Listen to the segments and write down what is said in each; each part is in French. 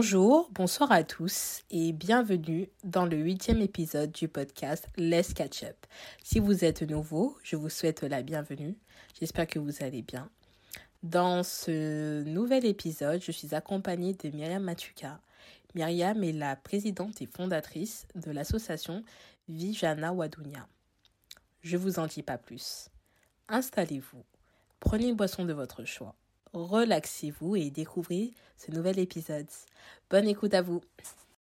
Bonjour, bonsoir à tous et bienvenue dans le huitième épisode du podcast Let's Catch Up. Si vous êtes nouveau, je vous souhaite la bienvenue. J'espère que vous allez bien. Dans ce nouvel épisode, je suis accompagnée de Myriam Matuka. Myriam est la présidente et fondatrice de l'association Vijana Wadunia. Je vous en dis pas plus. Installez-vous, prenez une boisson de votre choix relaxez-vous et découvrez ce nouvel épisode. Bonne écoute à vous.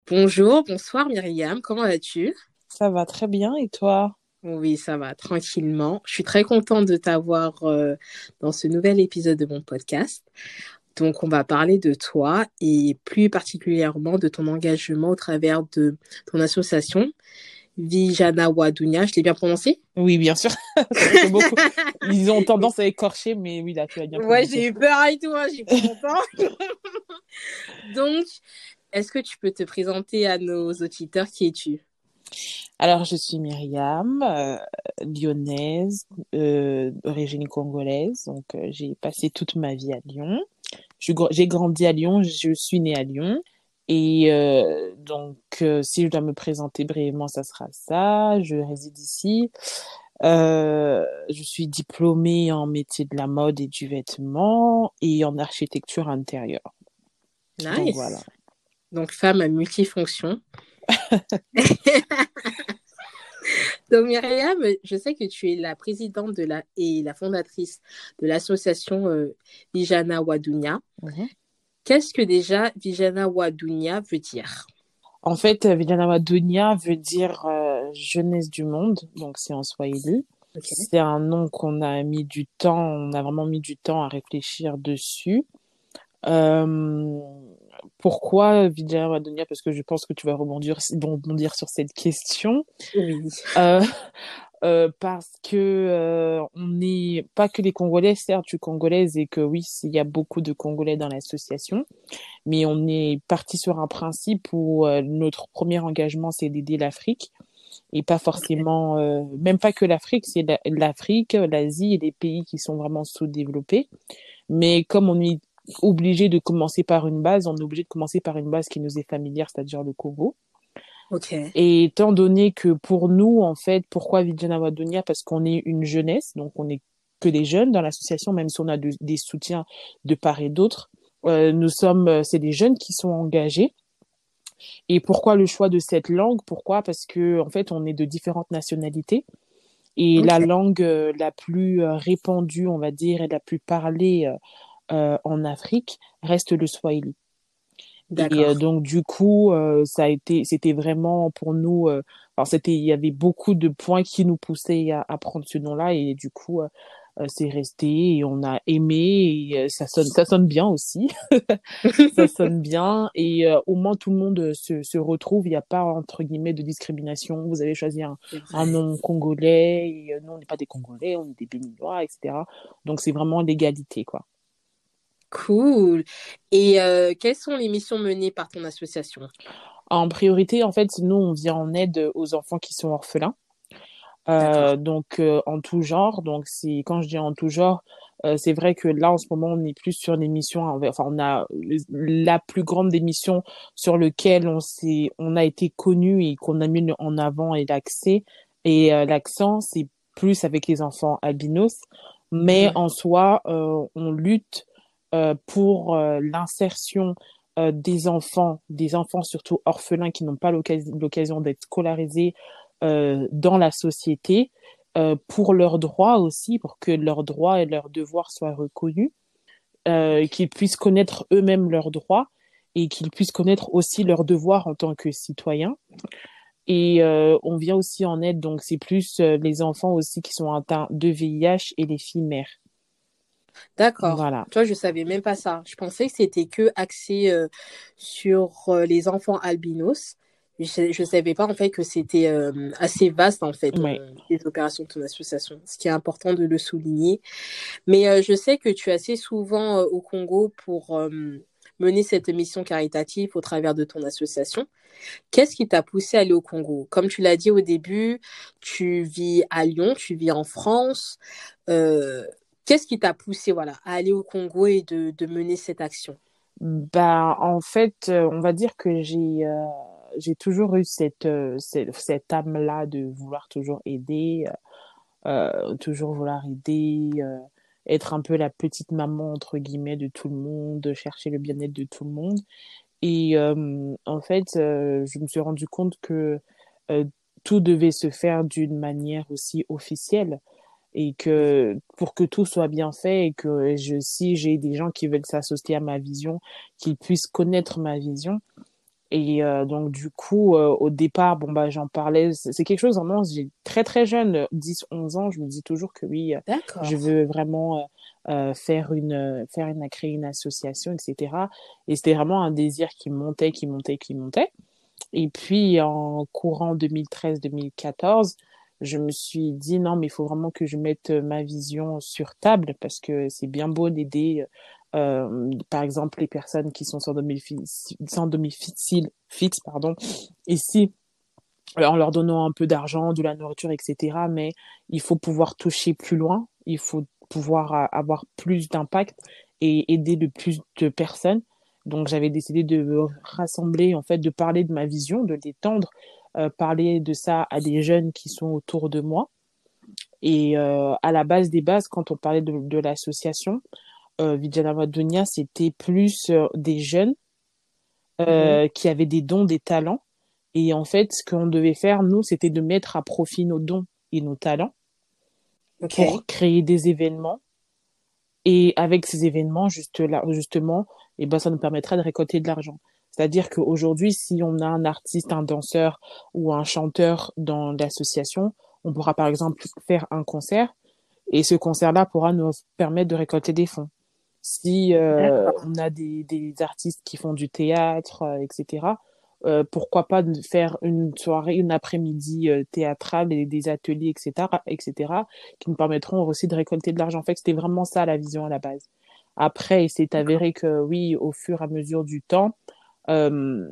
Bonjour, bonsoir Myriam, comment vas-tu? Ça va très bien et toi? Oui, ça va tranquillement. Je suis très contente de t'avoir euh, dans ce nouvel épisode de mon podcast. Donc, on va parler de toi et plus particulièrement de ton engagement au travers de ton association Vijana Wadunia, je l'ai bien prononcé? Oui, bien sûr. Ils ont tendance à écorcher, mais oui, là, tu as bien prononcé. Ouais, j'ai eu peur et tout, hein, j'ai pas longtemps. Donc, est-ce que tu peux te présenter à nos auditeurs? Qui es-tu? Alors, je suis Myriam, euh, lyonnaise, euh, d'origine congolaise. Donc, euh, j'ai passé toute ma vie à Lyon. J'ai grandi à Lyon, je suis née à Lyon. Et euh, donc, euh, si je dois me présenter brièvement, ça sera ça. Je réside ici. Euh, je suis diplômée en métier de la mode et du vêtement et en architecture intérieure. Nice. Donc, voilà. Donc, femme à multifonction. Donc Myriam, je sais que tu es la présidente de la, et la fondatrice de l'association Ijana Wadunia. Mhm. Qu'est-ce que déjà Vijana Wadunia veut dire? En fait, Vijana Wadunia veut dire euh, jeunesse du monde, donc c'est en Swahili. C'est un nom qu'on a mis du temps, on a vraiment mis du temps à réfléchir dessus. Euh, pourquoi Vijana Wadunia Parce que je pense que tu vas rebondir, rebondir sur cette question. Oui. Euh, euh, parce que euh, on n'est pas que les Congolais, certes, je suis congolaise et que oui, il y a beaucoup de Congolais dans l'association, mais on est parti sur un principe où euh, notre premier engagement, c'est d'aider l'Afrique et pas forcément, même pas que l'Afrique, c'est l'Afrique, l'Asie et les pays qui sont vraiment sous-développés. Mais comme on est obligé de commencer par une base, on est obligé de commencer par une base qui nous est familière, c'est-à-dire le Congo. Et étant donné que pour nous, en fait, pourquoi Vijana Wadonia? Parce qu'on est une jeunesse, donc on est que des jeunes dans l'association, même si on a des soutiens de part et d'autre. Euh, nous sommes, euh, c'est des jeunes qui sont engagés. Et pourquoi le choix de cette langue? Pourquoi? Parce que en fait, on est de différentes nationalités. Et la langue euh, la plus répandue, on va dire, et la plus parlée en Afrique reste le swahili. Et euh, donc du coup, euh, ça a été, c'était vraiment pour nous. Euh, alors c'était, il y avait beaucoup de points qui nous poussaient à, à prendre ce nom-là et du coup, c'est resté et on a aimé et ça sonne, ça sonne bien aussi. ça sonne bien et au moins tout le monde se, se retrouve. Il n'y a pas entre guillemets de discrimination. Vous avez choisi un, un nom congolais et nous on n'est pas des Congolais, on est des Béninois, etc. Donc c'est vraiment l'égalité quoi. Cool. Et euh, quelles sont les missions menées par ton association? En priorité, en fait, nous, on vient en aide aux enfants qui sont orphelins. Euh, donc, euh, en tout genre. Donc, c'est quand je dis en tout genre, c'est vrai que là, en ce moment, on est plus sur des missions. Enfin, on a la plus grande des missions sur lesquelles on, on a été connu et qu'on a mis en avant et l'accès. Et l'accent, c'est plus avec les enfants albinos. Mais en soi, on lutte pour euh, l'insertion euh, des enfants, des enfants surtout orphelins qui n'ont pas l'occasion d'être scolarisés dans la société, pour leurs droits aussi, pour que leurs droits et leurs devoirs soient reconnus, qu'ils puissent connaître eux-mêmes leurs droits et qu'ils puissent connaître aussi leurs devoirs en tant que citoyens. Et on vient aussi en aide, donc c'est plus les enfants aussi qui sont atteints de VIH et les filles mères. D'accord. Voilà. Toi, je savais même pas ça. Je pensais que c'était que axé euh, sur euh, les enfants albinos. Je ne savais pas en fait que c'était euh, assez vaste en fait les opérations de ton association. Ce qui est important de le souligner. Mais je sais que tu es assez souvent au Congo pour mener cette mission caritative au travers de ton association. Qu'est-ce qui t'a poussé à aller au Congo? Comme tu l'as dit au début, tu vis à Lyon, tu vis en France. Qu'est-ce qui t'a poussé voilà, à aller au Congo et de, mener cette action? Ben, en fait, on va dire que j'ai j'ai toujours eu cette, cette, cette âme-là de vouloir toujours aider, euh, toujours vouloir aider, euh, être un peu la petite maman, entre guillemets, de tout le monde, chercher le bien-être de tout le monde. Et euh, en fait, je me suis rendu compte que tout devait se faire d'une manière aussi officielle et que pour que tout soit bien fait et que je, si j'ai des gens qui veulent s'associer à ma vision, qu'ils puissent connaître ma vision, et euh, donc, du coup, euh, au départ, bon, bah, j'en parlais. C'est quelque chose, vraiment, j'ai très, très jeune, 10, 11 ans, je me dis toujours que oui, euh, je veux vraiment faire une, faire une, créer une association, etc. Et c'était vraiment un désir qui montait, qui montait, qui montait. Et puis, en courant 2013-2014, je me suis dit non, mais il faut vraiment que je mette ma vision sur table parce que c'est bien beau d'aider par exemple les personnes qui sont sans domicile, fixe, pardon, ici en leur donnant un peu d'argent, de la nourriture, etc. Mais il faut pouvoir toucher plus loin, il faut pouvoir avoir plus d'impact et aider le plus de personnes. Donc j'avais décidé de rassembler, en fait, de parler de ma vision, de l'étendre, euh, parler de ça à des jeunes qui sont autour de moi. Et euh, à la base des bases, quand on parlait de, de l'association, euh, Vijayana c'était plus euh, des jeunes euh, mhm. qui avaient des dons, des talents. Et en fait, ce qu'on devait faire, nous, c'était de mettre à profit nos dons et nos talents pour créer des événements. Et avec ces événements, juste là, justement, et eh ben, ça nous permettra de récolter de l'argent. C'est-à-dire qu'aujourd'hui, si on a un artiste, un danseur ou un chanteur dans l'association, on pourra par exemple faire un concert et ce concert-là pourra nous permettre de récolter des fonds. Si euh, on a des, des, artistes qui font du théâtre, euh, etc., euh, pourquoi pas faire une soirée, une après-midi théâtrale et des ateliers, etc., etc., qui nous permettront aussi de récolter de l'argent. En fait, c'était vraiment ça la vision à la base. Après, il s'est avéré que oui, au fur et à mesure du temps, euh,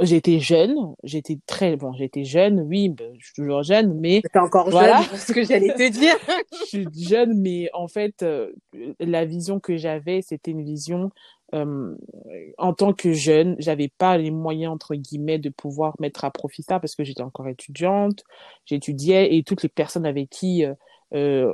j'étais jeune, j'étais très bon, j'étais jeune, oui, ben, je suis toujours jeune, mais t'es encore voilà. jeune, ce que j'allais te dire. je suis jeune, mais en fait, euh, la vision que j'avais, c'était une vision euh, en tant que jeune, j'avais pas les moyens entre guillemets de pouvoir mettre à profit ça parce que j'étais encore étudiante, j'étudiais et toutes les personnes avec qui euh, euh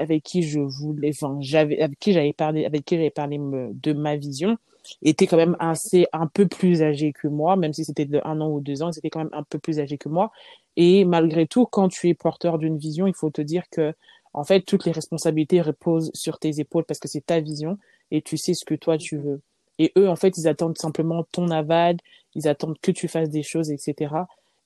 avec qui je voulais, enfin, j'avais, avec qui j'avais parlé, avec qui j'avais parlé de ma vision, était quand même assez un peu plus âgé que moi, même si c'était de un an ou deux ans, c'était quand même un peu plus âgé que moi. Et malgré tout, quand tu es porteur d'une vision, il faut te dire que en fait toutes les responsabilités reposent sur tes épaules parce que c'est ta vision et tu sais ce que toi tu veux. Et eux, en fait, ils attendent simplement ton aval, ils attendent que tu fasses des choses, etc.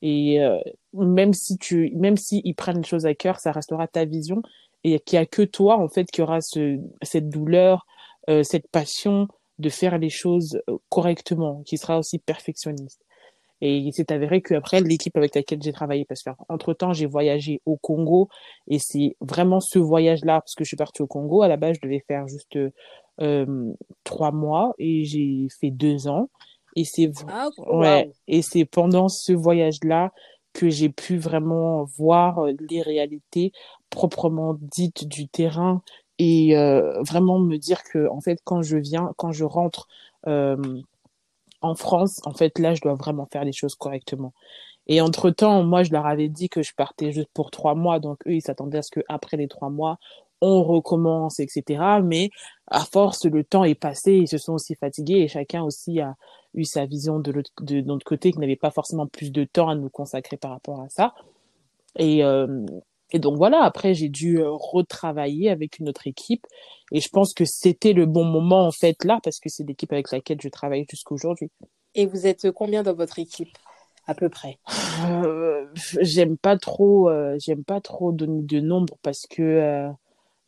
Et euh, même si tu, même si ils prennent les choses à cœur, ça restera ta vision et qu'il y a que toi, en fait, qui aura ce, cette douleur, euh, cette passion, de faire les choses euh, correctement, qui sera aussi perfectionniste. Et il s'est avéré qu'après, l'équipe avec laquelle j'ai travaillé, parce qu'entre temps, j'ai voyagé au Congo, et c'est vraiment ce voyage-là, parce que je suis partie au Congo, à la base, je devais faire juste euh, trois mois, et j'ai fait deux ans. Et c'est ah, ouais, et c'est pendant ce voyage-là que j'ai pu vraiment voir euh, les réalités proprement dites du terrain et euh, vraiment me dire que en fait quand je viens quand je rentre euh, en France en fait là je dois vraiment faire les choses correctement. Et entre temps moi je leur avais dit que je partais juste pour trois mois. Donc eux ils s'attendaient à ce que après les trois mois on recommence etc mais à force le temps est passé ils se sont aussi fatigués. Et chacun aussi a eu sa vision de notre côté qui n'avait pas forcément plus de temps à nous consacrer par rapport à ça. Et euh, et donc voilà, après j'ai dû euh, retravailler avec une autre équipe et je pense que c'était le bon moment en fait là parce que c'est l'équipe avec laquelle je travaille jusqu'à aujourd'hui. Et vous êtes combien dans votre équipe à peu près? Euh, J'aime pas trop, euh, j'aime pas trop donner de nombre parce que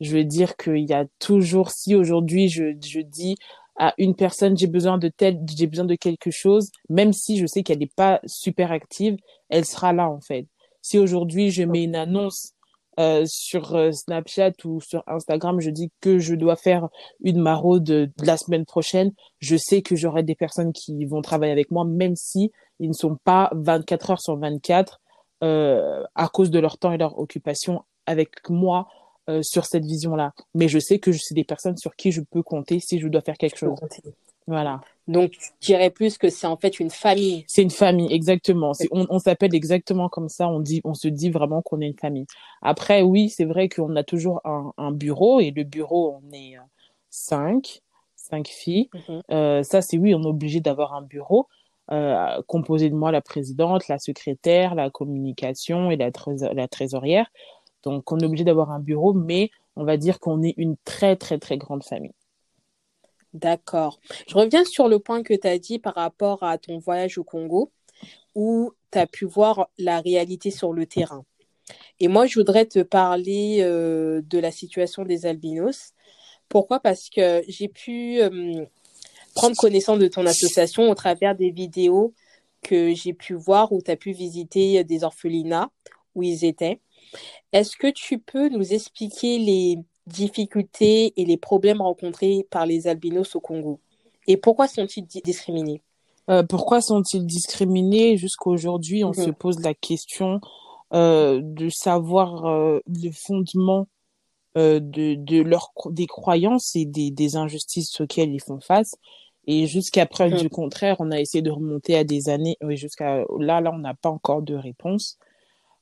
je veux dire qu'il y a toujours, si aujourd'hui je, je dis à une personne j'ai besoin de tel, j'ai besoin de quelque chose, même si je sais qu'elle n'est pas super active, elle sera là en fait. Si aujourd'hui je mets une annonce euh, sur euh, Snapchat ou sur Instagram, je dis que je dois faire une maraude de, la semaine prochaine, je sais que j'aurai des personnes qui vont travailler avec moi, même si ils ne sont pas 24 heures sur 24 euh, à cause de leur temps et leur occupation avec moi euh, sur cette vision-là. Mais je sais que c'est des personnes sur qui je peux compter si je dois faire quelque chose. Voilà. Donc, tu dirais plus que c'est en fait une famille. C'est une famille, exactement. On, on s'appelle exactement comme ça. On dit, on se dit vraiment qu'on est une famille. Après, oui, c'est vrai qu'on a toujours un, un, bureau et le bureau, on est euh, cinq, cinq filles. Mhm. euh, ça, c'est oui, on est obligé d'avoir un bureau. Euh, composé de moi, la présidente, la secrétaire, la communication et la, la trésorière. Donc, on est obligé d'avoir un bureau, mais on va dire qu'on est une très, très, très grande famille. D'accord. Je reviens sur le point que tu as dit par rapport à ton voyage au Congo, où tu as pu voir la réalité sur le terrain. Et moi, je voudrais te parler euh, de la situation des albinos. Pourquoi? Parce que j'ai pu prendre connaissance de ton association au travers des vidéos que j'ai pu voir où tu as pu visiter des orphelinats où ils étaient. Est-ce que tu peux nous expliquer les difficultés et les problèmes rencontrés par les albinos au Congo Et pourquoi sont-ils discriminés? Euh, Pourquoi sont-ils discriminés? Jusqu'à aujourd'hui, on se mhm. pose la question euh, de savoir euh, le fondement de, de leur, des croyances et des, des injustices auxquelles ils font face. Et jusqu'à preuve mhm. du contraire, on a essayé de remonter à des années. Jusqu'à là, là, on n'a pas encore de réponse.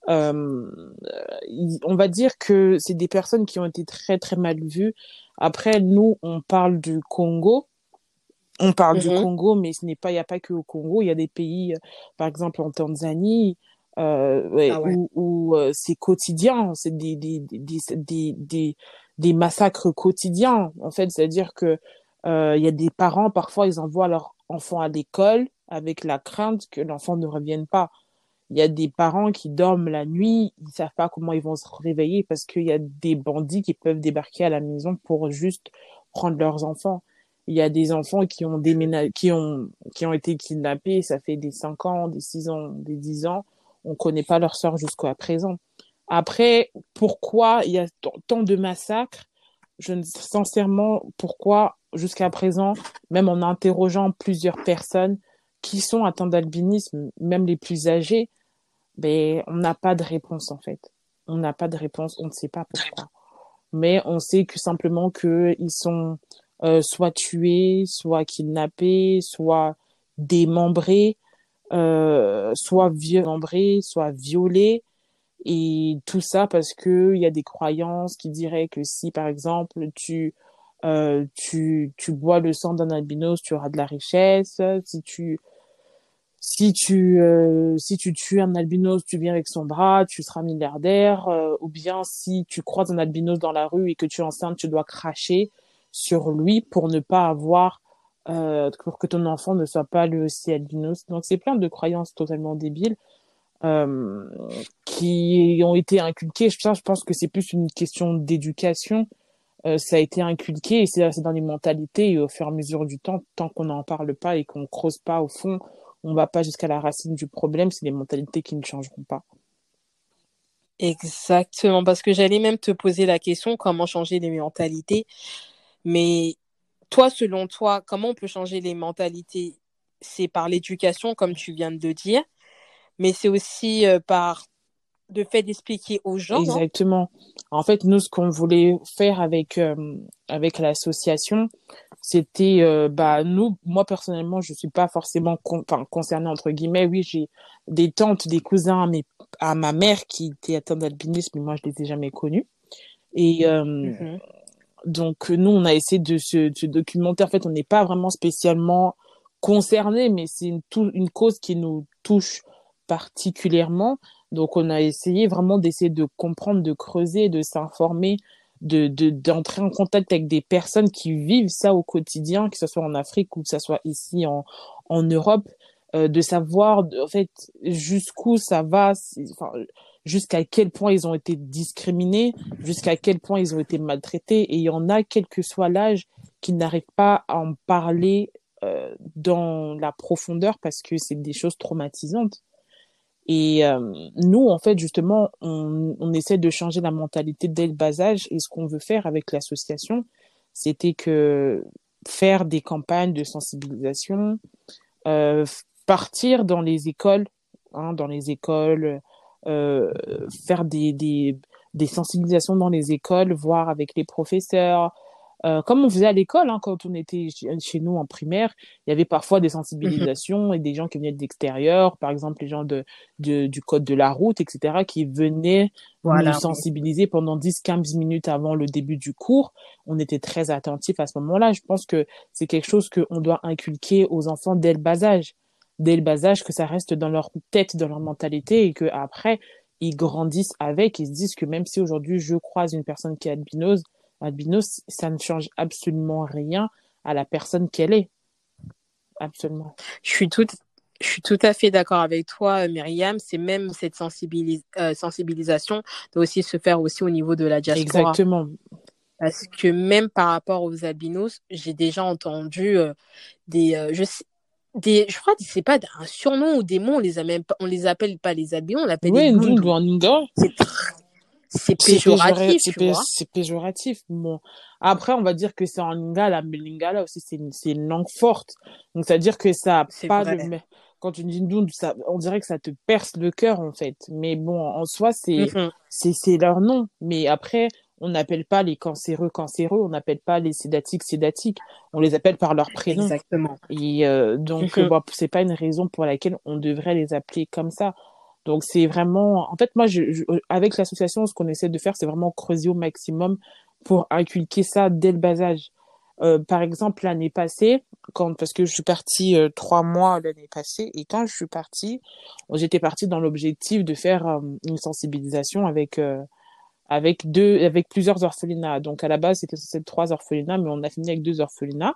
Euh, on va dire que c'est des personnes qui ont été très très mal vues. Après, nous, on parle du Congo. On parle du mhm. Congo, mais ce n'est pas, il n'y a pas que au Congo. Il y a des pays, euh, par exemple en Tanzanie, euh, ah où, euh, c'est quotidien, c'est des des, des, des, des, des massacres quotidiens. En fait, c'est-à-dire que euh, il y a des parents, parfois, ils envoient leur enfant à l'école avec la crainte que l'enfant ne revienne pas. Il y a des parents qui dorment la nuit, ils savent pas comment ils vont se réveiller parce qu'il y a des bandits qui peuvent débarquer à la maison pour juste prendre leurs enfants. Il y a des enfants qui ont qui ont, qui ont été kidnappés, ça fait des 5 ans, des 6 ans, des 10 ans. On connaît pas leur sort jusqu'à présent. Après, pourquoi il y a tant de massacres? Je ne, sincèrement, pourquoi jusqu'à présent, même en interrogeant plusieurs personnes qui sont atteintes d'albinisme, même les plus âgées, ben, on n'a pas de réponse en fait. On n'a pas de réponse, on ne sait pas pourquoi. Mais on sait que simplement qu'ils sont euh, soit tués, soit kidnappés, soit démembrés, euh, soit violés, soit violés. Et tout ça parce que il y a des croyances qui diraient que si, par exemple, tu euh, tu, tu bois le sang d'un albinos, tu auras de la richesse. Si tu si tu euh, si tu tues un albinos, tu viens avec son bras, tu seras milliardaire. Euh, ou bien si tu croises un albinos dans la rue et que tu es enceinte, tu dois cracher sur lui pour ne pas avoir euh, pour que ton enfant ne soit pas lui aussi albinos. Donc c'est plein de croyances totalement débiles euh, qui ont été inculquées. Je pense, que c'est plus une question d'éducation. Euh, ça a été inculqué et c'est dans les mentalités et au fur et à mesure du temps, tant qu'on n'en parle pas et qu'on creuse pas au fond, on va pas jusqu'à la racine du problème, c'est les mentalités qui ne changeront pas. Exactement, parce que j'allais même te poser la question comment changer les mentalités. Mais toi, selon toi, comment on peut changer les mentalités? C'est par l'éducation, comme tu viens de dire, mais c'est aussi euh, par le fait d'expliquer aux gens. Exactement. En fait, nous, ce qu'on voulait faire avec euh, avec l'association, c'était euh, bah nous moi personnellement je suis pas forcément enfin concernée entre guillemets oui j'ai des tantes des cousins mais à ma mère qui était atteinte d'albinisme mais moi je les ai jamais connus et euh, mm-hmm. donc nous on a essayé de se, de se documenter en fait on n'est pas vraiment spécialement concernés mais c'est une, une cause qui nous touche particulièrement donc on a essayé vraiment d'essayer de comprendre de creuser de s'informer de d'entrer en contact avec des personnes qui vivent ça au quotidien, que ce soit en Afrique ou que ce soit ici en, en Europe, euh, de savoir en fait jusqu'où ça va, enfin, jusqu'à quel point ils ont été discriminés, jusqu'à quel point ils ont été maltraités. Et il y en a, quel que soit l'âge, qui n'arrivent pas à en parler euh, dans la profondeur parce que c'est des choses traumatisantes. Et euh, nous, en fait, justement, on, on, essaie de changer la mentalité dès le bas âge. Et ce qu'on veut faire avec l'association, c'était que faire des campagnes de sensibilisation, euh, partir dans les écoles, hein, dans les écoles, euh, faire des, des des sensibilisations dans les écoles, voir avec les professeurs, euh, comme on faisait à l'école, hein, quand on était chez nous en primaire, il y avait parfois des sensibilisations et des gens qui venaient de l'extérieur, par exemple les gens de, de, du code de la route, etc., qui venaient nous sensibiliser pendant 10-15 minutes avant le début du cours. On était très attentifs à ce moment-là. Je pense que c'est quelque chose qu'on doit inculquer aux enfants dès le bas âge. Dès le bas âge, que ça reste dans leur tête, dans leur mentalité et que après ils grandissent avec, ils se disent que même si aujourd'hui je croise une personne qui est albinos, albinos, ça ne change absolument rien à la personne qu'elle est. Absolument. Je suis tout, je suis tout à fait d'accord avec toi, Myriam. C'est même cette euh, sensibilisation doit aussi se faire aussi au niveau de la diaspora. Exactement. Parce que même par rapport aux albinos, j'ai déjà entendu euh, des, euh, je des, je crois que c'est pas un surnom ou des mots, on les a même on les appelle pas les albinos, on l'appelle oui, des C'est c'est péjoratif. C'est péjoratif. Bon. Après, on va dire que c'est en lingala, mais lingala aussi, c'est une, une, langue forte. Donc, c'est-à-dire que ça pas le, quand tu dis nous, ça, on dirait que ça te perce le cœur, en fait. Mais bon, en soi, c'est, mm-hmm. c'est, c'est leur nom. Mais après, on n'appelle pas les cancéreux cancéreux, on n'appelle pas les sédatiques sédatiques, on les appelle par leur prénom. Exactement. Et euh, donc, mm-hmm. bon, c'est pas une raison pour laquelle on devrait les appeler comme ça. Donc c'est vraiment, en fait, moi, je, avec l'association, ce qu'on essaie de faire, c'est vraiment creuser au maximum pour inculquer ça dès le bas âge. Euh, par exemple, l'année passée, quand parce que je suis partie euh, trois mois l'année passée, et quand je suis partie, j'étais partie dans l'objectif de faire euh, une sensibilisation avec avec deux, avec plusieurs orphelinats. Donc à la base, c'était censé être trois orphelinats, mais on a fini avec deux orphelinats.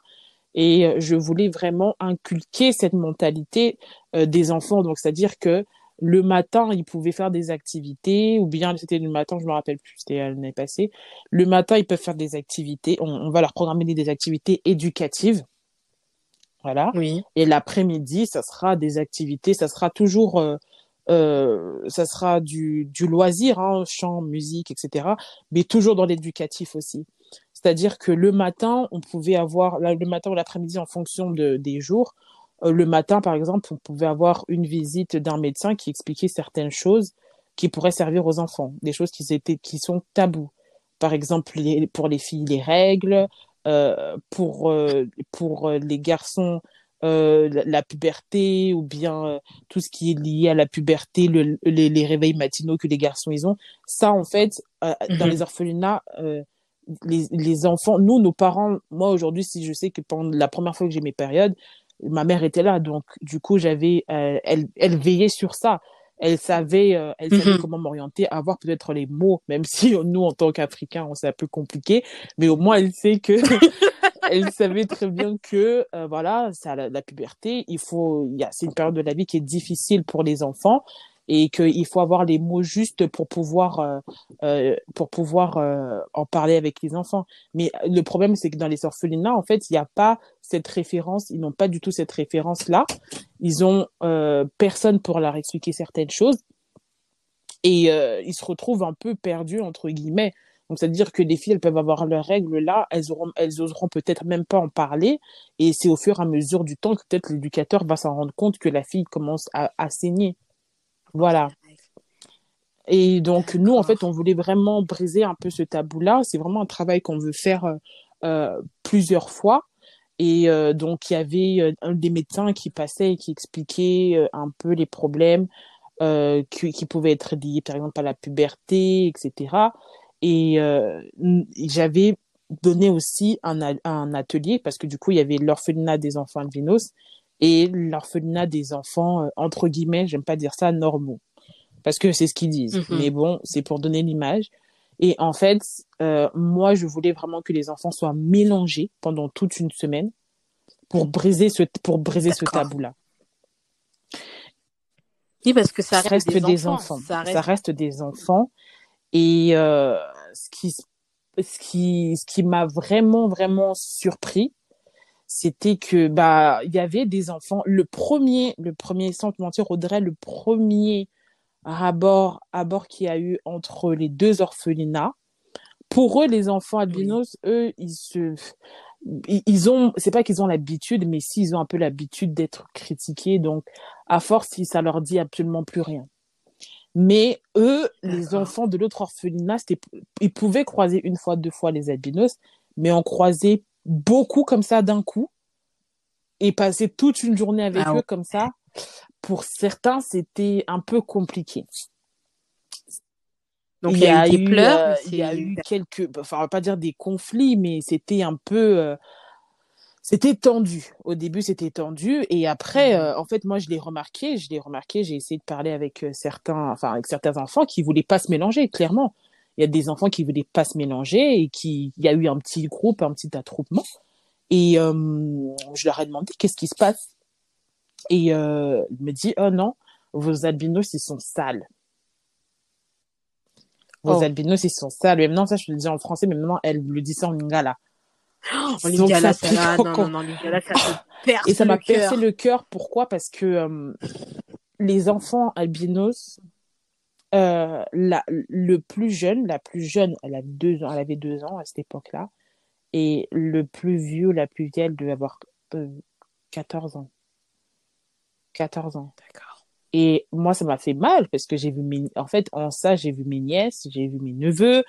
Et je voulais vraiment inculquer cette mentalité des enfants. Donc c'est-à-dire que le matin, ils pouvaient faire des activités, ou bien c'était le matin, je me rappelle plus, c'était l'année passée. Le matin, ils peuvent faire des activités. On, va leur programmer des activités éducatives. Voilà. Oui. Et l'après-midi, ça sera des activités, ça sera toujours, euh, euh, ça sera du, du loisir, hein, chant, musique, etc. Mais toujours dans l'éducatif aussi. C'est-à-dire que le matin, on pouvait avoir, le matin ou l'après-midi en fonction de, des jours, le matin, par exemple, on pouvait avoir une visite d'un médecin qui expliquait certaines choses qui pourraient servir aux enfants, des choses qui, étaient, qui sont tabous. Par exemple, pour les filles, les règles, euh, pour, euh, pour les garçons, la, puberté, ou bien tout ce qui est lié à la puberté, les, réveils matinaux que les garçons ils ont. Ça, en fait, dans mhm. les orphelinats, les, les enfants, nous, nos parents, moi aujourd'hui, si je sais que pendant la première fois que j'ai mes périodes, ma mère était là, donc du coup j'avais, euh, elle, elle veillait sur ça. Elle savait, euh, elle savait mhm. comment m'orienter, avoir peut-être les mots, même si nous en tant qu'Africains, on c'est un peu compliqué, mais au moins elle sait que, elle savait très bien que euh, voilà, c'est la, la, puberté, il faut, il y a, c'est une période de la vie qui est difficile pour les enfants et qu'il faut avoir les mots justes pour pouvoir euh, euh, pour pouvoir euh, en parler avec les enfants. Mais le problème c'est que dans les orphelinats en fait il n'y a pas cette référence, ils n'ont pas du tout cette référence là. Ils ont personne pour leur expliquer certaines choses et ils se retrouvent un peu perdus entre guillemets. Donc, c'est-à-dire que les filles, elles peuvent avoir leurs règles là, elles auront, elles oseront peut-être même pas en parler. Et c'est au fur et à mesure du temps que peut-être l'éducateur va s'en rendre compte que la fille commence à, à saigner. Voilà. Et donc, nous, en fait, on voulait vraiment briser un peu ce tabou-là. C'est vraiment un travail qu'on veut faire euh, plusieurs fois. Et euh, donc, il y avait euh, un des médecins qui passait et qui expliquait un peu les problèmes qui, qui, pouvaient être liés, par exemple, à la puberté, etc. Et j'avais donné aussi un, un atelier parce que du coup, il y avait l'orphelinat des enfants albinos et l'orphelinat des enfants, euh, entre guillemets, j'aime pas dire ça, normaux. Parce que c'est ce qu'ils disent. Mhm. Mais bon, c'est pour donner l'image. Et en fait, euh, moi, je voulais vraiment que les enfants soient mélangés pendant toute une semaine pour briser ce, pour briser ce tabou-là. Oui, parce que ça, reste, des, enfants. Ça, reste... des enfants. Et euh, ce qui, ce qui, ce qui m'a vraiment, vraiment surpris, c'était que bah il y avait des enfants. Le premier, le premier, sans te mentir, Audrey, le premier abord, abord qu'il y a eu entre les deux orphelinats. Pour eux, les enfants albinos, eux, ils se, ils ont, c'est pas qu'ils ont l'habitude, mais si ils ont un peu l'habitude d'être critiqués, donc à force, ça leur dit absolument plus rien. Mais eux, les enfants de l'autre orphelinat, ils pouvaient croiser une fois, deux fois les albinos, mais on croisait beaucoup comme ça d'un coup et passer toute une journée avec ah eux comme ça. Pour certains, c'était un peu compliqué. Donc il y, a, eu des pleurs, euh, il y a eu quelques, enfin on va pas dire des conflits, mais c'était un peu, euh, c'était tendu. Au début c'était tendu et après, mmh. euh, en fait moi je l'ai remarqué, je l'ai remarqué, j'ai essayé de parler avec certains, enfin avec certains enfants qui voulaient pas se mélanger, clairement. Il y a des enfants qui voulaient pas se mélanger et qui, il y a eu un petit groupe, un petit attroupement. Et je leur ai demandé qu'est-ce qui se passe. Et euh, il me dit oh non, vos albinos ils sont sales. Vos oh. albinos ils sont sales. Mais maintenant ça je le dis en français, mais maintenant elle le dit ça en lingala. Oh, en lingala, ça, non, non, non, lingala, ça Et ça m'a percé le cœur. Pourquoi? Parce que les enfants albinos, euh, la, le plus jeune, la plus jeune, elle avait deux ans, elle avait deux ans à cette époque-là, et le plus vieux, la plus vieille, devait avoir 14 euh, ans. 14 ans. D'accord. Et moi, ça m'a fait mal parce que j'ai vu mes... En fait, en ça, j'ai vu mes nièces, j'ai vu mes neveux.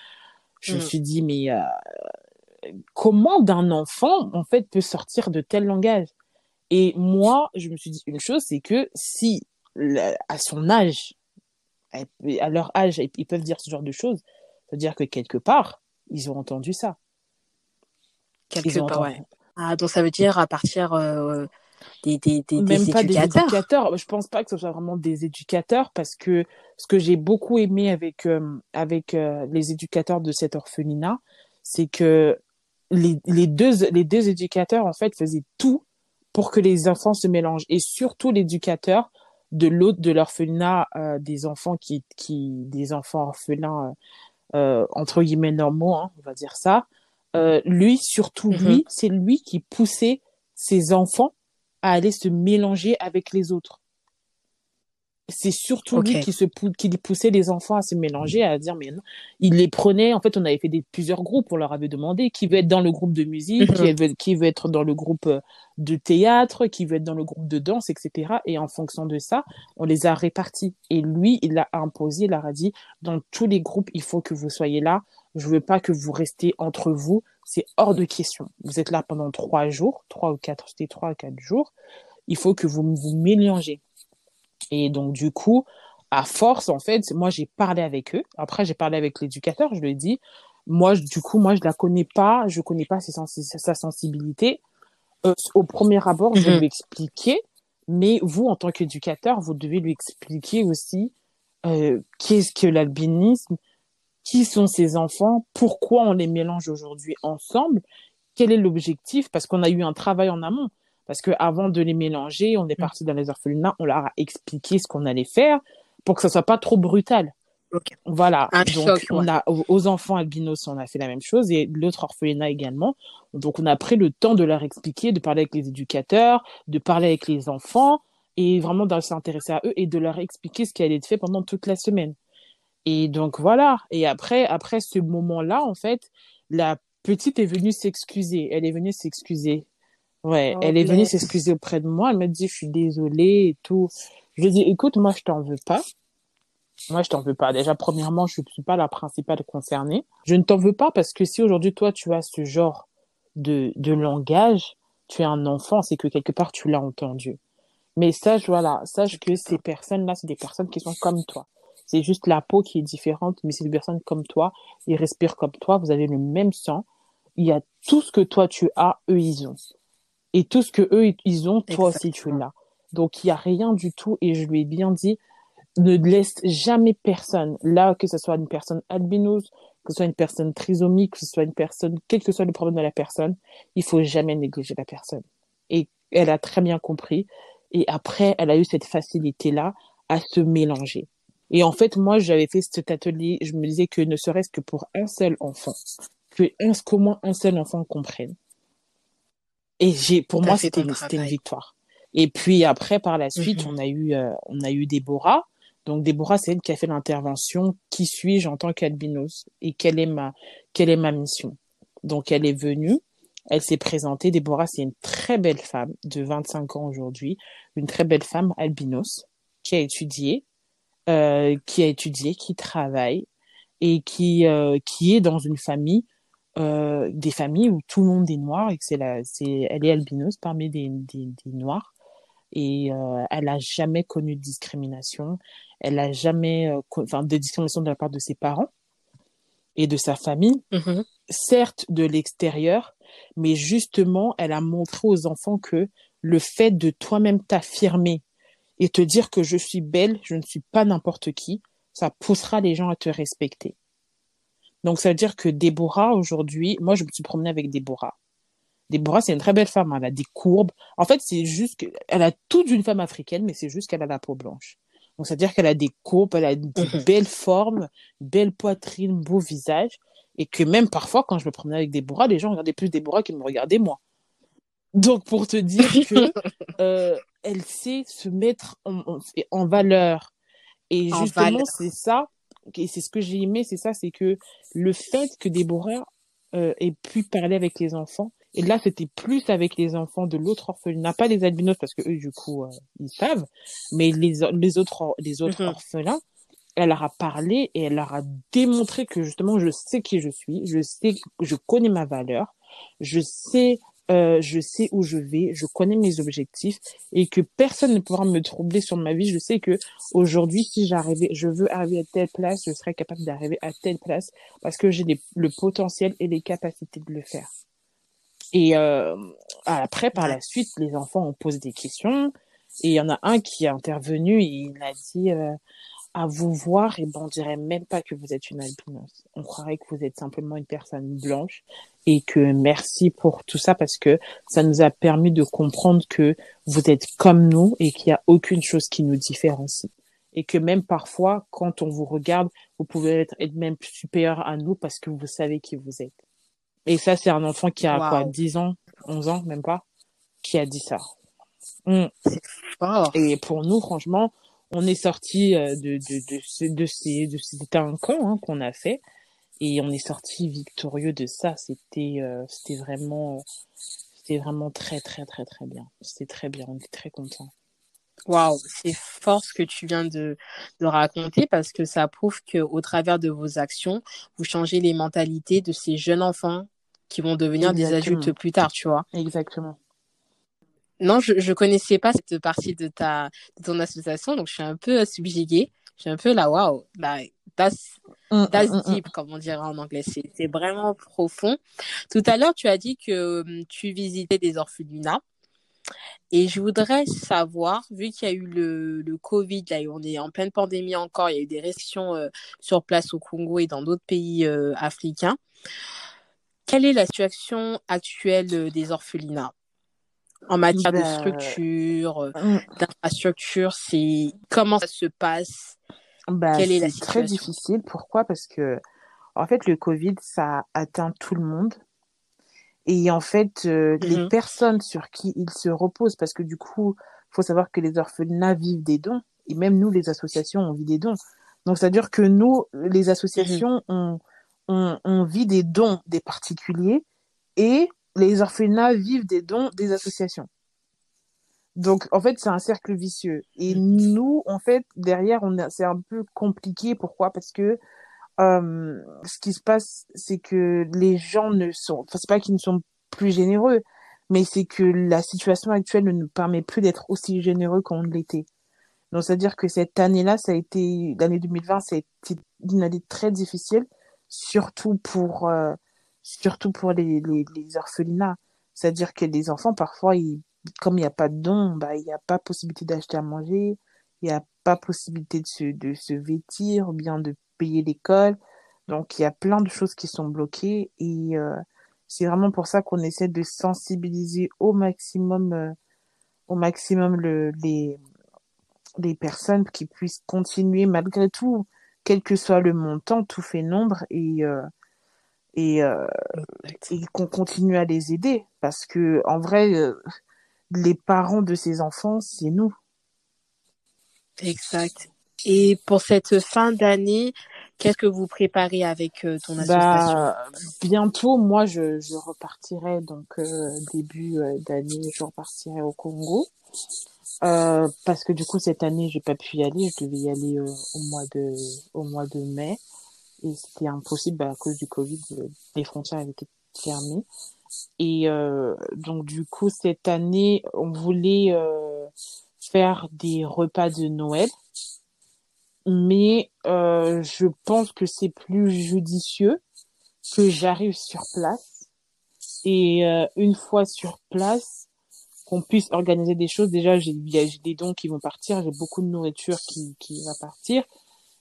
Je me mm. suis dit, mais euh, comment d'un enfant, en fait, peut sortir de tel langage? Et moi, je me suis dit une chose, c'est que si, à son âge, à leur âge, ils peuvent dire ce genre de choses, c'est-à-dire que quelque part, ils ont entendu ça. Quelque part, ouais. Ah, donc ça veut dire à partir euh, des, des, des, Même des pas éducateurs. des éducateurs. Je pense pas que ce soit vraiment des éducateurs parce que ce que j'ai beaucoup aimé avec, euh, avec euh, les éducateurs de cet orphelinat, c'est que les, les, deux, les deux éducateurs, en fait, faisaient tout pour que les enfants se mélangent. Et surtout l'éducateur de l'autre de l'orphelinat euh, des enfants qui, qui des enfants orphelins euh, entre guillemets normaux hein, on va dire ça euh, lui surtout mm-hmm. lui c'est lui qui poussait ses enfants à aller se mélanger avec les autres c'est surtout lui qui se qui poussait les enfants à se mélanger à dire mais non. Il les prenait en fait on avait fait des plusieurs groupes on leur avait demandé qui veut être dans le groupe de musique qui, mhm. veut, qui veut être dans le groupe euh, de théâtre qui veut être dans le groupe de danse etc et en fonction de ça on les a répartis. Et lui il l'a imposé il leur a dit dans tous les groupes il faut que vous soyez là. Je veux pas que vous restez entre vous. C'est hors de question. Vous êtes là pendant trois jours trois ou quatre c'était trois ou quatre jours. Il faut que vous vous mélangez et donc, du coup, à force, en fait, moi, j'ai parlé avec eux. Après, j'ai parlé avec l'éducateur. Je lui ai dit, moi, du coup, moi, je la connais pas. Je connais pas sa sensibilité. Euh, au premier abord, je vais mhm. lui expliquer. Mais vous, en tant qu'éducateur, vous devez lui expliquer aussi euh, qu'est-ce que l'albinisme, qui sont ces enfants, pourquoi on les mélange aujourd'hui ensemble, quel est l'objectif, parce qu'on a eu un travail en amont. Parce que avant de les mélanger, on est mm. parti dans les orphelinats, on leur a expliqué ce qu'on allait faire pour que ça soit pas trop brutal. Voilà. Donc, on a, aux enfants albinos, on a fait la même chose et l'autre orphelinat également. Donc, on a pris le temps de leur expliquer, de parler avec les éducateurs, de parler avec les enfants et vraiment de s'intéresser à eux et de leur expliquer ce qui allait être fait pendant toute la semaine. Et donc, voilà. Et après, après ce moment-là, en fait, la petite est venue s'excuser. Elle est venue s'excuser. Ouais, elle est venue s'excuser auprès de moi. Elle m'a dit, je suis désolée et tout. Je lui ai dit, écoute, moi, je t'en veux pas. Moi, je t'en veux pas. Déjà, premièrement, je suis pas la principale concernée. Je ne t'en veux pas parce que si aujourd'hui, toi, tu as ce genre de, de langage, tu es un enfant, c'est que quelque part, tu l'as entendu. Mais sache, voilà, sache que ces personnes-là, c'est des personnes qui sont comme toi. C'est juste la peau qui est différente, mais c'est des personnes comme toi. Ils respirent comme toi. Vous avez le même sang. Il y a tout ce que toi, tu as, eux, ils ont et tout ce que eux ils ont, toi aussi tu l'as. Donc il y a rien du tout et je lui ai bien dit ne laisse jamais personne là que ce soit une personne albinos, que ce soit une personne trisomique, que ce soit une personne quel que soit le problème de la personne, il faut jamais négliger la personne. Et elle a très bien compris et après elle a eu cette facilité là à se mélanger. Et en fait, moi, j'avais fait cet atelier, je me disais que ne serait-ce que pour un seul enfant, que qu'au moins un seul enfant comprenne, et j'ai, pour moi, c'était une, une, victoire. Et puis après, par la suite, mhm. on a eu, euh, on a eu Déborah. Donc Déborah, c'est elle qui a fait l'intervention. Qui suis-je en tant qu'albinos? Et quelle est ma, quelle est ma mission? Donc elle est venue, elle s'est présentée. Déborah, c'est une très belle femme de 25 ans aujourd'hui, une très belle femme albinos qui a étudié, euh, qui a étudié, qui travaille et qui, euh, qui est dans une famille, euh, des familles où tout le monde est noir et que c'est la, c'est, elle est albinos parmi des, des, des noirs et euh, elle a jamais connu de discrimination, elle a jamais, euh, enfin, de discrimination de la part de ses parents et de sa famille, Mhm. certes de l'extérieur, mais justement, elle a montré aux enfants que le fait de toi-même t'affirmer et te dire que je suis belle, je ne suis pas n'importe qui, ça poussera les gens à te respecter. Donc, ça veut dire que Déborah, aujourd'hui, moi, je me suis promenée avec Déborah. Déborah, c'est une très belle femme, elle a des courbes. En fait, c'est juste qu'elle a tout d'une femme africaine, mais c'est juste qu'elle a la peau blanche. Donc, c'est-à-dire qu'elle a des courbes, elle a des Mhm. belles formes, belle poitrine, beau visage. Et que même parfois, quand je me promenais avec Déborah, les gens regardaient plus Déborah qu'ils me regardaient moi. Donc, pour te dire que euh, elle sait se mettre en, en- en valeur. Et En justement, c'est ça, et c'est ce que j'ai aimé, c'est ça, c'est que le fait que Déborah euh, ait pu parler avec les enfants, et là, c'était plus avec les enfants de l'autre orphelinat, pas les albinos, parce que eux, du coup, euh, ils savent, mais les, les autres, les autres Mhm. orphelins, elle leur a parlé et elle leur a démontré que justement, je sais qui je suis, je sais, je connais ma valeur, je sais, euh, je sais où je vais, je connais mes objectifs et que personne ne pourra me troubler sur ma vie. Je sais que aujourd'hui, si j'arrivais, je veux arriver à telle place, je serai capable d'arriver à telle place parce que j'ai le potentiel et les capacités de le faire. Et euh, après, par la suite, les enfants ont posé des questions et il y en a un qui est intervenu et il a dit euh, à vous voir, et ben on dirait même pas que vous êtes une albinos. On croirait que vous êtes simplement une personne blanche et que merci pour tout ça parce que ça nous a permis de comprendre que vous êtes comme nous et qu'il y a aucune chose qui nous différencie. Et que même parfois, quand on vous regarde, vous pouvez être, être même supérieur à nous parce que vous savez qui vous êtes. Et ça, c'est un enfant qui a quoi, Waouh. 10 ans, 11 ans, même pas, qui a dit ça. Mm. Fort. Et pour nous, franchement, on est sorti de, de, de, ce- de ces, de c'était un camp hein, qu'on a fait et on est sorti victorieux de ça. C'était, euh, c'était vraiment, c'était vraiment très, très, très, très bien. C'était très bien. On était très contents. Waouh, c'est fort ce que tu viens de, de raconter parce que ça prouve que au travers de vos actions, vous changez les mentalités de ces jeunes enfants qui vont devenir des adultes plus tard, tu vois. Exactement. Non, je je connaissais pas cette partie de ta de ton association, donc je suis un peu subjuguée. Je suis un peu là, waouh, like, that's that's deep, comme on dirait en anglais. C'est vraiment profond. Tout à l'heure, tu as dit que hum, tu visitais des orphelinats. Et je voudrais savoir, vu qu'il y a eu le, le Covid, là, on est en pleine pandémie encore, il y a eu des restrictions euh, sur place au Congo et dans d'autres pays euh, africains, quelle est la situation actuelle euh, des orphelinats? En matière de Ben, structure, euh, Mm. d'infrastructure, c'est comment ça se passe? Bah, Quelle est la c'est très difficile. Pourquoi? Parce que, en fait, le Covid, ça atteint tout le monde. Et en fait, euh, les Mhm. personnes sur qui il se repose, parce que du coup, faut savoir que les orphelinats vivent des dons, et même nous, les associations, on vit des dons. Donc, c'est-à-dire que nous, les associations, on, on, on vit des dons des particuliers, et les orphelinats vivent des dons des associations. Donc, en fait, c'est un cercle vicieux. Et nous, en fait, derrière, on a, c'est un peu compliqué. Pourquoi? Parce que euh, ce qui se passe, c'est que les gens ne sont, enfin, c'est pas qu'ils ne sont plus généreux, mais c'est que la situation actuelle ne nous permet plus d'être aussi généreux qu'on l'était. Donc, c'est-à-dire que cette année-là, ça a été, l'année 2020, ça a été une année très difficile, surtout pour, euh, surtout pour les, les, les orphelinats. C'est-à-dire que les enfants, parfois, ils, comme il n'y a pas de dons, bah, il n'y a pas possibilité d'acheter à manger, il n'y a pas possibilité de se, de se vêtir, ou bien de payer l'école. Donc, il y a plein de choses qui sont bloquées et euh, c'est vraiment pour ça qu'on essaie de sensibiliser au maximum, euh, au maximum le, les, les personnes qui puissent continuer malgré tout, quel que soit le montant, tout fait nombre et, euh, et, euh, et qu'on continue à les aider parce que en vrai, euh, les parents de ces enfants, c'est nous. Exact. Et pour cette fin d'année, qu'est-ce que vous préparez avec euh, ton association? Bah, bientôt, moi, je, je repartirai donc euh, début euh, d'année, je repartirai au Congo. Euh, parce que du coup cette année j'ai pas pu y aller, je devais y aller au mois de au mois de mai et c'était impossible bah, à cause du Covid, les frontières avaient été fermées et euh, donc du coup cette année on voulait faire des repas de Noël, mais je pense que c'est plus judicieux que j'arrive sur place. Et une fois sur place qu'on puisse organiser des choses. Déjà, j'ai des dons qui vont partir, j'ai beaucoup de nourriture qui, qui va partir,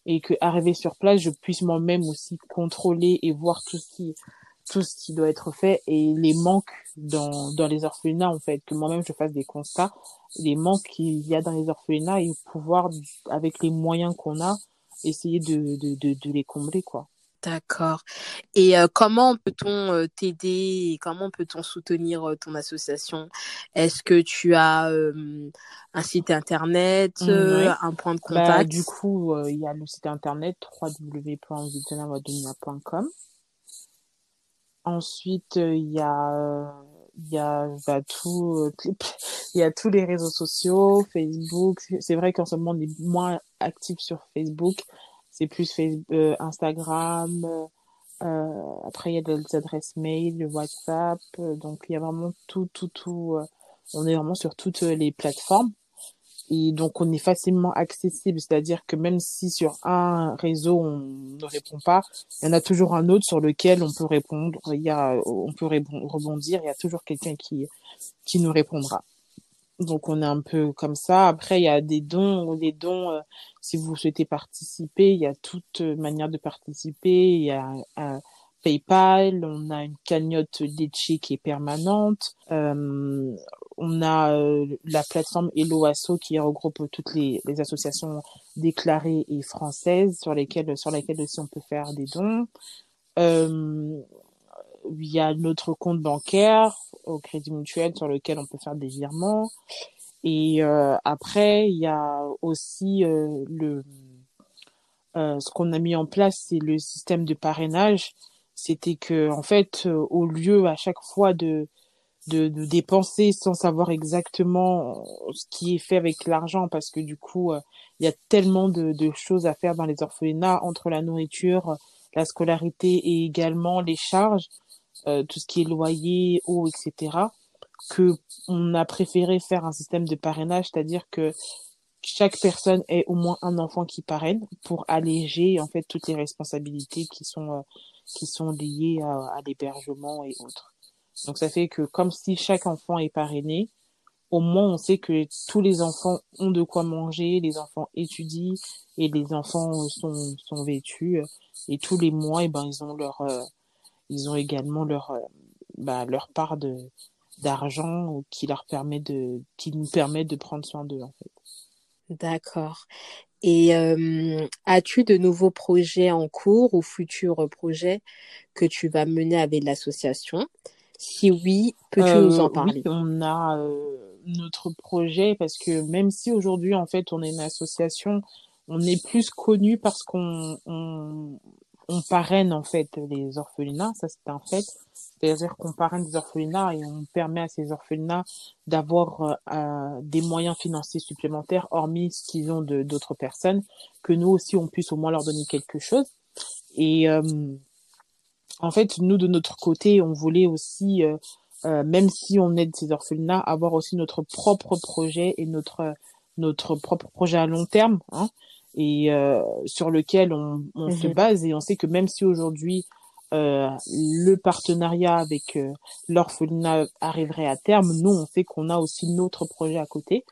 et que arriver sur place, je puisse moi-même aussi contrôler et voir tout ce qui tout ce qui doit être fait et les manques dans, dans les orphelinats en fait. Que moi-même je fasse des constats. Les manques qu'il y a dans les orphelinats et pouvoir avec les moyens qu'on a essayer de, de, de, de les combler quoi. D'accord. Et euh, comment peut-on euh, t'aider et comment peut-on soutenir euh, ton association? Est-ce que tu as un site internet, mmh, un point de bah, contact? Du coup, il y a le site internet www.visionavadonia.com. Ensuite, il y a il y a bah, tout il y a tous les réseaux sociaux Facebook c'est vrai qu'en ce moment on est moins actif sur Facebook c'est plus Facebook, euh, Instagram. Euh, après, il y a des adresses mail, le WhatsApp. Euh, donc, il y a vraiment tout, tout, tout. on est vraiment sur toutes les plateformes. Et donc, on est facilement accessible. C'est-à-dire que même si sur un réseau, on ne répond pas, il y en a toujours un autre sur lequel on peut répondre. Il y a, on peut rebondir. Il y a toujours quelqu'un qui, qui nous répondra. Donc on est un peu comme ça. Après, il y a des dons, des dons. Euh, si vous souhaitez participer, il y a toute manière de participer. Il y a un PayPal, on a une cagnotte Lecce qui est permanente. Euh, on a euh, la plateforme Eloasso qui regroupe toutes les, les, associations déclarées et françaises sur lesquelles sur lesquelles aussi on peut faire des dons. Euh, il y a notre compte bancaire au Crédit Mutuel sur lequel on peut faire des virements. Et euh, après, il y a aussi euh, le euh, ce qu'on a mis en place, c'est le système de parrainage. C'était que en fait, au lieu à chaque fois de de, de dépenser sans savoir exactement ce qui est fait avec l'argent, parce que du coup, il y a tellement de, de choses à faire dans les orphelinats entre la nourriture, la scolarité et également les charges euh, tout ce qui est loyer, eau, etc., que on a préféré faire un système de parrainage, c'est-à-dire que chaque personne ait au moins un enfant qui parraine pour alléger en fait toutes les responsabilités qui sont euh, qui sont liées à, à l'hébergement et autres. Donc ça fait que comme si chaque enfant est parrainé, au moins on sait que tous les enfants ont de quoi manger, les enfants étudient et les enfants sont sont vêtus et tous les mois et eh ben ils ont leur euh, ils ont également leur, euh, bah, leur part de, d'argent qui leur permet de, qui nous permet de prendre soin d'eux, en fait. D'accord. Et euh, as-tu de nouveaux projets en cours ou futurs projets que tu vas mener avec l'association? Si oui, peux-tu nous en euh, parler? Oui, on a notre projet parce que même si aujourd'hui en fait on est une association, on est plus connu parce qu'on on, on parraine en fait les orphelinats, ça c'est un fait. C'est-à-dire qu'on parraine des orphelinats et on permet à ces orphelinats d'avoir euh, euh, des moyens financiers supplémentaires, hormis ce qu'ils ont de d'autres personnes, que nous aussi on puisse au moins leur donner quelque chose. Et euh, en fait, nous de notre côté, on voulait aussi, même si on aide ces orphelinats, avoir aussi notre propre projet et notre notre propre projet à long terme. Hein, et euh, sur lequel on, on se mhm. base et on sait que même si aujourd'hui euh, le partenariat avec euh, l'orphelinat arriverait à terme, nous on sait qu'on a aussi notre projet à côté.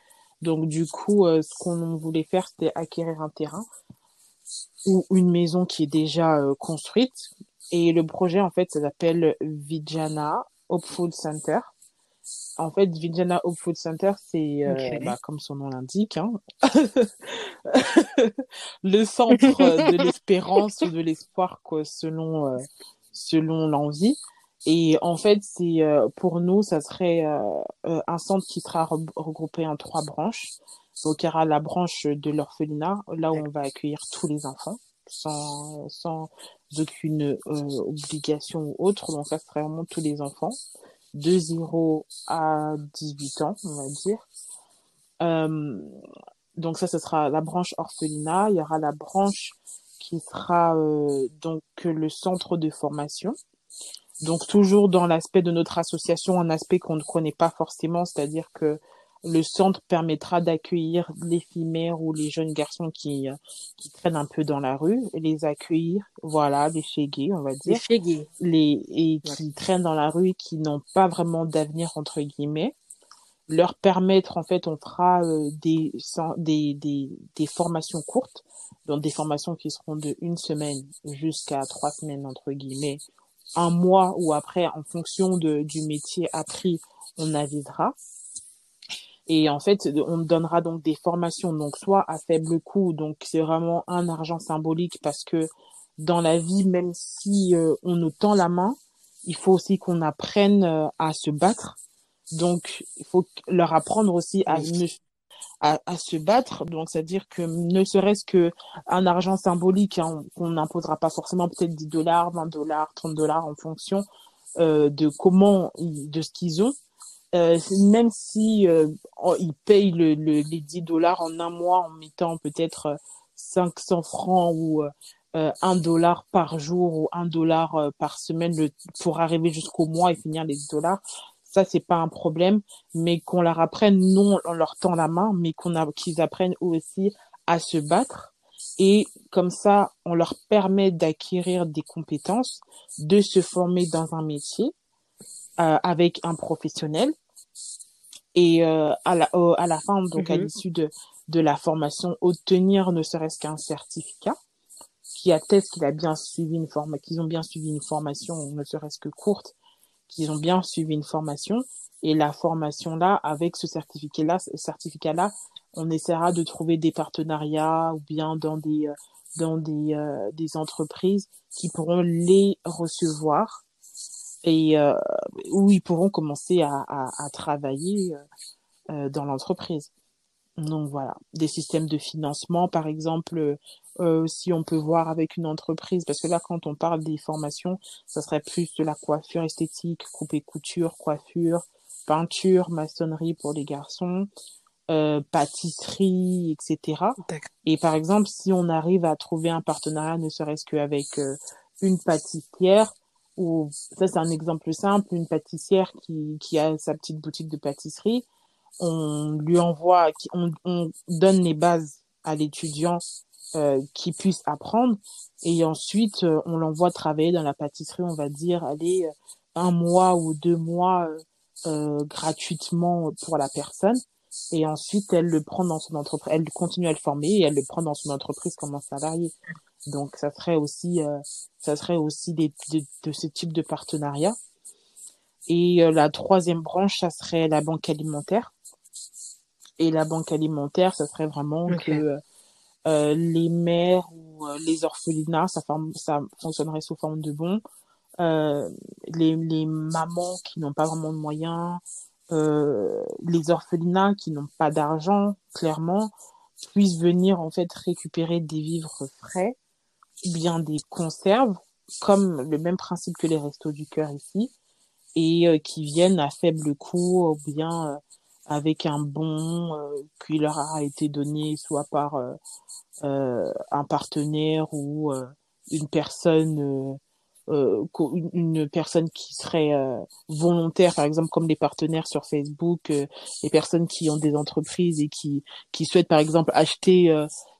Donc du coup, euh, ce qu'on voulait faire, c'était acquérir un terrain ou une maison qui est déjà euh, construite. Et le projet, en fait, ça s'appelle Vijana Hopeful Center. En fait, Vijana Hope Food Center, c'est euh, bah, comme son nom l'indique, hein, le centre de l'espérance ou de l'espoir, quoi, selon euh, selon l'envie. Et en fait, c'est euh, pour nous, ça serait un centre qui sera regroupé en trois branches. Donc, il y aura la branche de l'orphelinat, là où on va accueillir tous les enfants, sans sans aucune obligation ou autre. Donc, ça serait vraiment tous les enfants de 0 à 18 ans, on va dire. Euh, donc ça, ce sera la branche orphelinat. Il y aura la branche qui sera euh, donc le centre de formation. Donc toujours dans l'aspect de notre association, un aspect qu'on ne connaît pas forcément, c'est-à-dire que le centre permettra d'accueillir les filles mères ou les jeunes garçons qui, qui traînent un peu dans la rue, et les accueillir, voilà, les chégués, on va dire. Les. Les, et qui traînent dans la rue et qui n'ont pas vraiment d'avenir, entre guillemets. Leur permettre, en fait, on fera euh, des, des, des, des formations courtes, donc des formations qui seront de une semaine jusqu'à trois semaines, entre guillemets, un mois ou après, en fonction de, du métier appris, on avisera. Et en fait, on donnera donc des formations, donc soit à faible coût, donc c'est vraiment un argent symbolique parce que dans la vie, même si euh, on nous tend la main, il faut aussi qu'on apprenne euh, à se battre. Donc, il faut leur apprendre aussi à, à, à se battre. Donc, c'est-à-dire que ne serait-ce que un argent symbolique, hein, qu'on n'imposera pas forcément peut-être 10 dollars, 20 dollars, 30 dollars en fonction euh, de comment, de ce qu'ils ont. Euh, même si euh, ils payent le, le, les 10 dollars en un mois en mettant peut-être 500 francs ou euh, 1 dollar par jour ou 1 dollar euh, par semaine pour arriver jusqu'au mois et finir les 10 dollars, ça c'est pas un problème, mais qu'on leur apprenne, non on leur tend la main, mais qu'on qu'ils apprennent aussi à se battre. Et comme ça, on leur permet d'acquérir des compétences, de se former dans un métier euh, avec un professionnel et euh, à, la, à la fin, donc à mhm. l'issue de, de la formation, obtenir ne serait-ce qu'un certificat qui atteste qu'il a bien suivi une forme, qu'ils ont bien suivi une formation, ne serait-ce que courte, qu'ils ont bien suivi une formation. Et la formation là, avec ce certificat-là, certificat-là, on essaiera de trouver des partenariats ou bien dans des euh, dans des, euh, des entreprises qui pourront les recevoir et euh, où ils pourront commencer à, à, à travailler euh, euh, dans l'entreprise. Donc voilà, des systèmes de financement, par exemple, euh, si on peut voir avec une entreprise, parce que là, quand on parle des formations, ça serait plus de la coiffure esthétique, coupe et couture, coiffure, peinture, maçonnerie pour les garçons, euh, pâtisserie, etc. Et par exemple, si on arrive à trouver un partenariat, ne serait-ce qu'avec euh, une pâtissière, ou ça c'est un exemple simple, une pâtissière qui, qui a sa petite boutique de pâtisserie, on lui envoie, on, on donne les bases à l'étudiant euh, qui puisse apprendre et ensuite euh, on l'envoie travailler dans la pâtisserie, on va dire, aller euh, un mois ou deux mois euh, gratuitement pour la personne et ensuite elle le prend dans son entreprise, elle continue à le former et elle le prend dans son entreprise comme un salarié. Donc ça serait aussi, euh, ça serait aussi des, de, de, ce type de partenariat. Et euh, la troisième branche, ça serait la banque alimentaire. Et la banque alimentaire, ça serait vraiment que euh, les mères ou euh, les orphelinats, ça, ça fonctionnerait sous forme de bons. les, les mamans qui n'ont pas vraiment de moyens, les orphelinats qui n'ont pas d'argent, clairement, puissent venir en fait récupérer des vivres frais bien des conserves, comme le même principe que les restos du cœur ici, et euh, qui viennent à faible coût ou bien euh, avec un bon euh, qui leur a été donné soit par un partenaire ou une personne une, personne qui serait volontaire, par exemple comme les partenaires sur Facebook, les personnes qui ont des entreprises et qui qui souhaitent par exemple acheter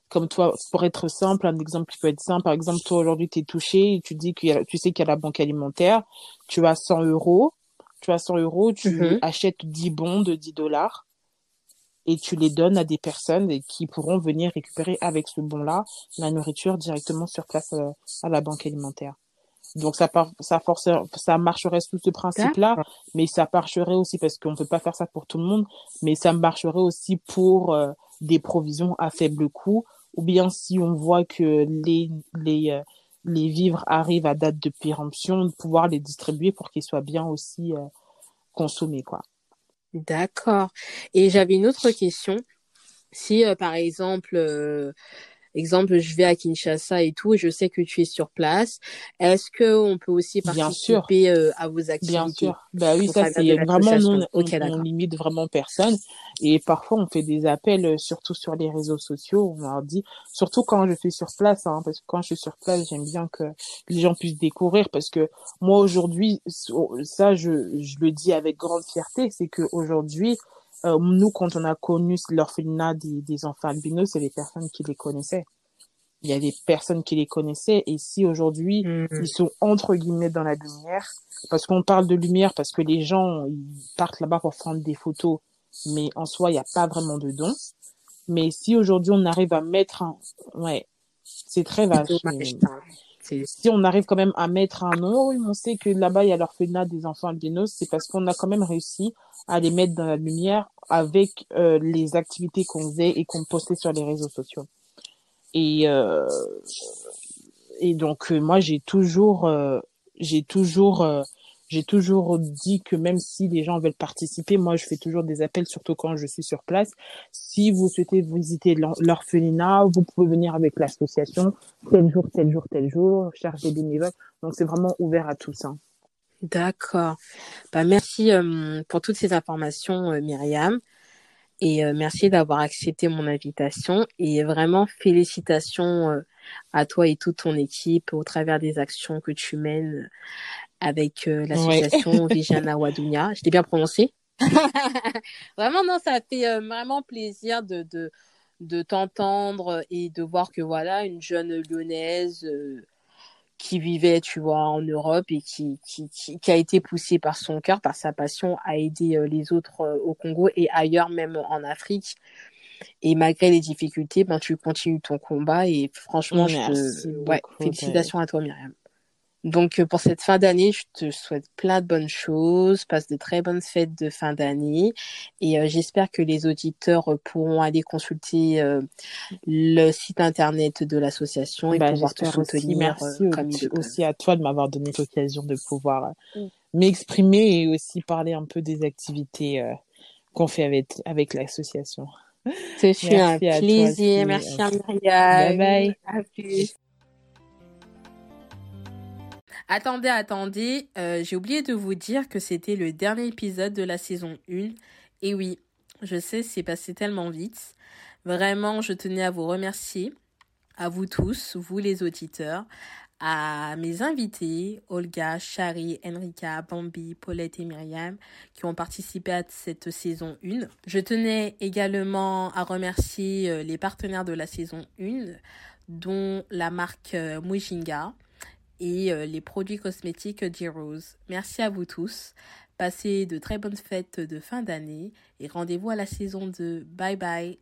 comme toi, pour être simple, un exemple qui peut être simple, par exemple, toi aujourd'hui tu es touché, et tu dis que tu sais qu'il y a la banque alimentaire, tu as 100 euros, tu as 100 euros, tu mm-hmm. achètes 10 bons de 10 dollars et tu les donnes à des personnes qui pourront venir récupérer avec ce bon-là la nourriture directement sur place euh, à la banque alimentaire. Donc ça part, ça force, ça marcherait sous ce principe-là, mais ça marcherait aussi parce qu'on peut pas faire ça pour tout le monde, mais ça marcherait aussi pour euh, des provisions à faible coût ou bien si on voit que les, les, euh, les vivres arrivent à date de péremption, pouvoir les distribuer pour qu'ils soient bien aussi euh, consommés. D'accord. Et j'avais une autre question. Si, euh, par exemple, exemple, je vais à Kinshasa et tout, et je sais que tu es sur place. Est-ce que on peut aussi participer euh, à vos activités? Bien sûr. Bah oui, ça c'est vraiment non, on, on, limite vraiment personne. Et parfois on fait des appels, euh, surtout sur les réseaux sociaux. On leur dit, surtout quand je suis sur place, hein, parce que quand je suis sur place, j'aime bien que les gens puissent découvrir, parce que moi aujourd'hui, ça je, je le dis avec grande fierté, c'est que aujourd'hui euh, nous, quand on a connu l'orphelinat des, des enfants albinos, c'est les personnes qui les connaissaient. Il y a des personnes qui les connaissaient et si aujourd'hui mm. ils sont entre guillemets dans la lumière, parce qu'on parle de lumière parce que les gens ils partent là-bas pour prendre des photos, mais en soi il n'y a pas vraiment de don. Mais si aujourd'hui on arrive à mettre un, ouais, c'est très vache. Si on arrive quand même à mettre un nom, on sait que là-bas il y a l'orphelinat des enfants albinos, c'est parce qu'on a quand même réussi à les mettre dans la lumière avec euh, les activités qu'on faisait et qu'on postait sur les réseaux sociaux. Et euh, et donc euh, moi j'ai toujours j'ai toujours j'ai toujours dit que même si les gens veulent participer, moi je fais toujours des appels, surtout quand je suis sur place. Si vous souhaitez visiter l'orphelinat, vous pouvez venir avec l'association tel jour, tel jour, tel jour, charger des bénévoles. Donc c'est vraiment ouvert à tous. Hein. D'accord. Bah, merci euh, pour toutes ces informations, euh, Myriam. Et euh, merci d'avoir accepté mon invitation. Et vraiment, félicitations à toi et toute ton équipe au travers des actions que tu mènes avec l'association ouais. Vijana Wadunya. Je t'ai bien prononcé Vraiment, non, ça fait vraiment plaisir de, de, de t'entendre et de voir que voilà, une jeune lyonnaise qui vivait, tu vois, en Europe et qui, qui, qui, qui a été poussé par son cœur, par sa passion à aider euh, les autres euh, au Congo et ailleurs, même en Afrique. Et malgré les difficultés, ben, tu continues ton combat et franchement, je te... ouais, félicitations à toi, Myriam. Donc euh, pour cette fin d'année, je te souhaite plein de bonnes choses, passe de très bonnes fêtes de fin d'année et euh, j'espère que les auditeurs euh, pourront aller consulter euh, le site internet de l'association et bah, pouvoir te soutenir. Merci aussi, aussi à toi de m'avoir donné l'occasion de pouvoir mm. m'exprimer et aussi parler un peu des activités qu'on fait avec, avec l'association. Ce fut un plaisir. Merci à Myriam. Bye bye. À plus. Attendez, attendez, euh, j'ai oublié de vous dire que c'était le dernier épisode de la saison 1. Et oui, je sais, c'est passé tellement vite. Vraiment, je tenais à vous remercier, à vous tous, vous les auditeurs, à mes invités, Olga, Chari, Enrika, Bambi, Paulette et Myriam, qui ont participé à cette saison 1. Je tenais également à remercier euh, les partenaires de la saison 1, dont la marque euh, Mujinga, et euh, les produits cosmétiques D-Rose. Merci à vous tous. Passez de très bonnes fêtes de fin d'année et rendez-vous à la saison 2. Bye bye.